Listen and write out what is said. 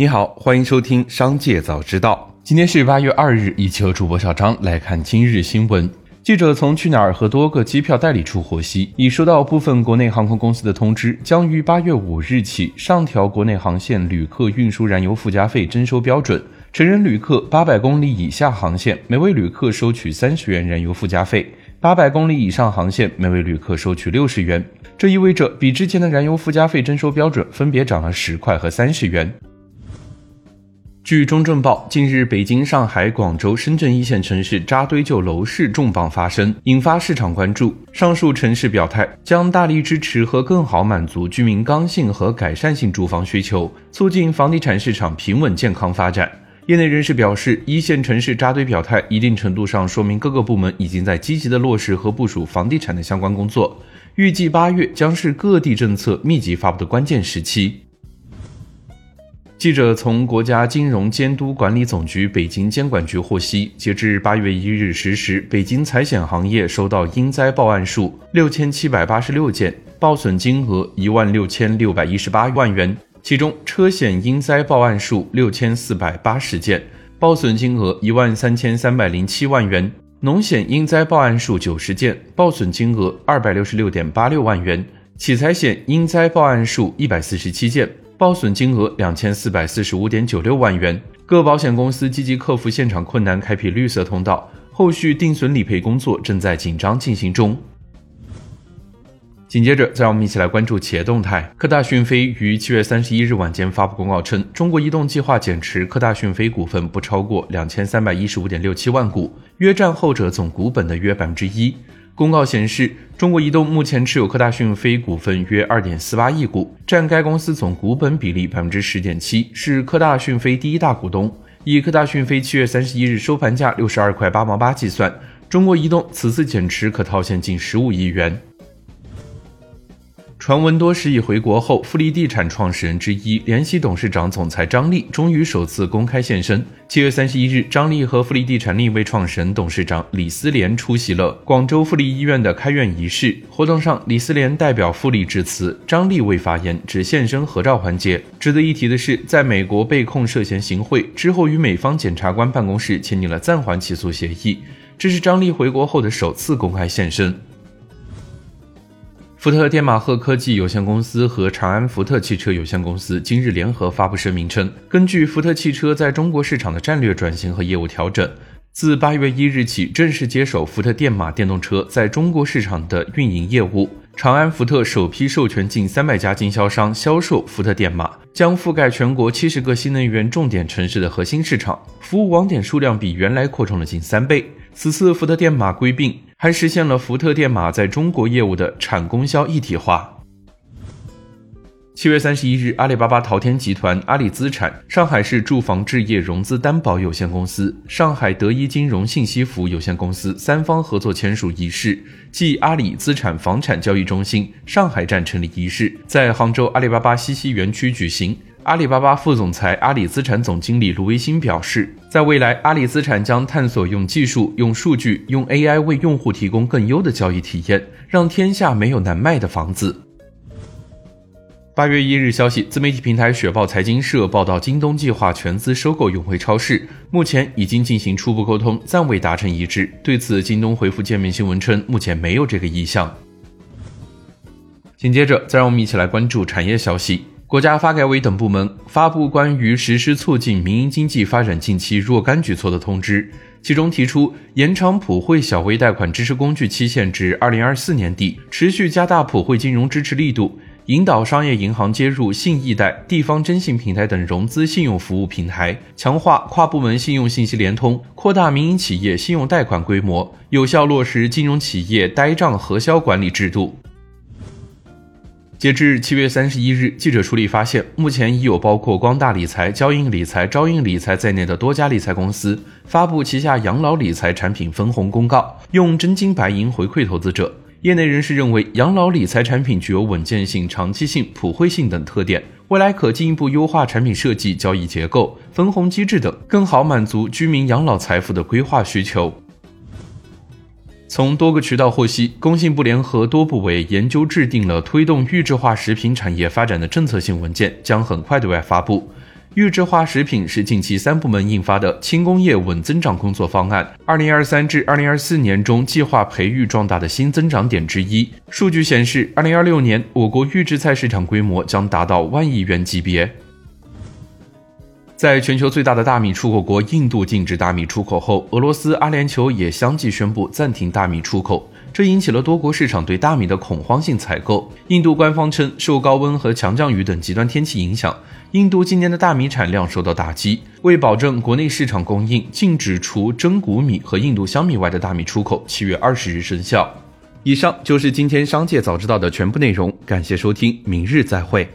你好，欢迎收听《商界早知道》。今天是八月二日，一起和主播小张来看今日新闻。记者从去哪儿和多个机票代理处获悉，已收到部分国内航空公司的通知，将于八月五日起上调国内航线旅客运输燃油附加费征收标准。成人旅客八百公里以下航线，每位旅客收取三十元燃油附加费；八百公里以上航线，每位旅客收取六十元。这意味着比之前的燃油附加费征收标准分别涨了十块和三十元。据中证报，近日北京、上海、广州、深圳一线城市扎堆就楼市重磅发生，引发市场关注。上述城市表态将大力支持和更好满足居民刚性和改善性住房需求，促进房地产市场平稳健康发展。业内人士表示，一线城市扎堆表态，一定程度上说明各个部门已经在积极的落实和部署房地产的相关工作。预计八月将是各地政策密集发布的关键时期。记者从国家金融监督管理总局北京监管局获悉，截至八月一日十时，北京财险行业收到因灾报案数六千七百八十六件，报损金额一万六千六百一十八万元。其中，车险因灾报案数六千四百八十件，报损金额一万三千三百零七万元；农险因灾报案数九十件，报损金额二百六十六点八六万元；企财险因灾报案数一百四十七件。报损金额两千四百四十五点九六万元。各保险公司积极克服现场困难，开辟绿色通道。后续定损理赔工作正在紧张进行中。紧接着，再让我们一起来关注企业动态。科大讯飞于七月三十一日晚间发布公告称，中国移动计划减持科大讯飞股份不超过两千三百一十五点六七万股，约占后者总股本的约百分之一。公告显示，中国移动目前持有科大讯飞股份约二点四八亿股，占该公司总股本比例百分之十点七，是科大讯飞第一大股东。以科大讯飞七月三十一日收盘价六十二块八毛八计算，中国移动此次减持可套现近十五亿元。传闻多时已回国后，富力地产创始人之一、联席董事长、总裁张力终于首次公开现身。七月三十一日，张力和富力地产另一位创始人、董事长李思廉出席了广州富力医院的开院仪式。活动上，李思廉代表富力致辞，张力未发言，只现身合照环节。值得一提的是，在美国被控涉嫌行贿之后，与美方检察官办公室签订了暂缓起诉协议。这是张力回国后的首次公开现身。福特电马赫科技有限公司和长安福特汽车有限公司今日联合发布声明称，根据福特汽车在中国市场的战略转型和业务调整，自八月一日起正式接手福特电马电动车在中国市场的运营业务。长安福特首批授权近三百家经销商销售福特电马，将覆盖全国七十个新能源重点城市的核心市场，服务网点数量比原来扩充了近三倍。此次福特电马归并，还实现了福特电马在中国业务的产供销一体化。七月三十一日，阿里巴巴淘天集团、阿里资产、上海市住房置业融资担保有限公司、上海德一金融信息服务有限公司三方合作签署仪式暨阿里资产房产交易中心上海站成立仪式在杭州阿里巴巴西溪园区举行。阿里巴巴副总裁、阿里资产总经理卢维新表示，在未来，阿里资产将探索用技术、用数据、用 AI 为用户提供更优的交易体验，让天下没有难卖的房子。八月一日消息，自媒体平台雪豹财经社报道，京东计划全资收购永辉超市，目前已经进行初步沟通，暂未达成一致。对此，京东回复界面新闻称，目前没有这个意向。紧接着，再让我们一起来关注产业消息。国家发改委等部门发布关于实施促进民营经济发展近期若干举措的通知，其中提出延长普惠小微贷款支持工具期限至二零二四年底，持续加大普惠金融支持力度，引导商业银行接入信易贷、地方征信平台等融资信用服务平台，强化跨部门信用信息联通，扩大民营企业信用贷款规模，有效落实金融企业呆账核销管理制度。截至七月三十一日，记者处理发现，目前已有包括光大理财、交银理财、招银理财在内的多家理财公司发布旗下养老理财产品分红公告，用真金白银回馈投资者。业内人士认为，养老理财产品具有稳健性、长期性、普惠性等特点，未来可进一步优化产品设计、交易结构、分红机制等，更好满足居民养老财富的规划需求。从多个渠道获悉，工信部联合多部委研究制定了推动预制化食品产业发展的政策性文件，将很快对外发布。预制化食品是近期三部门印发的轻工业稳增长工作方案，二零二三至二零二四年中计划培育壮大的新增长点之一。数据显示，二零二六年我国预制菜市场规模将达到万亿元级别。在全球最大的大米出口国印度禁止大米出口后，俄罗斯、阿联酋也相继宣布暂停大米出口。这引起了多国市场对大米的恐慌性采购。印度官方称，受高温和强降雨等极端天气影响，印度今年的大米产量受到打击。为保证国内市场供应，禁止除真谷米和印度香米外的大米出口，七月二十日生效。以上就是今天商界早知道的全部内容，感谢收听，明日再会。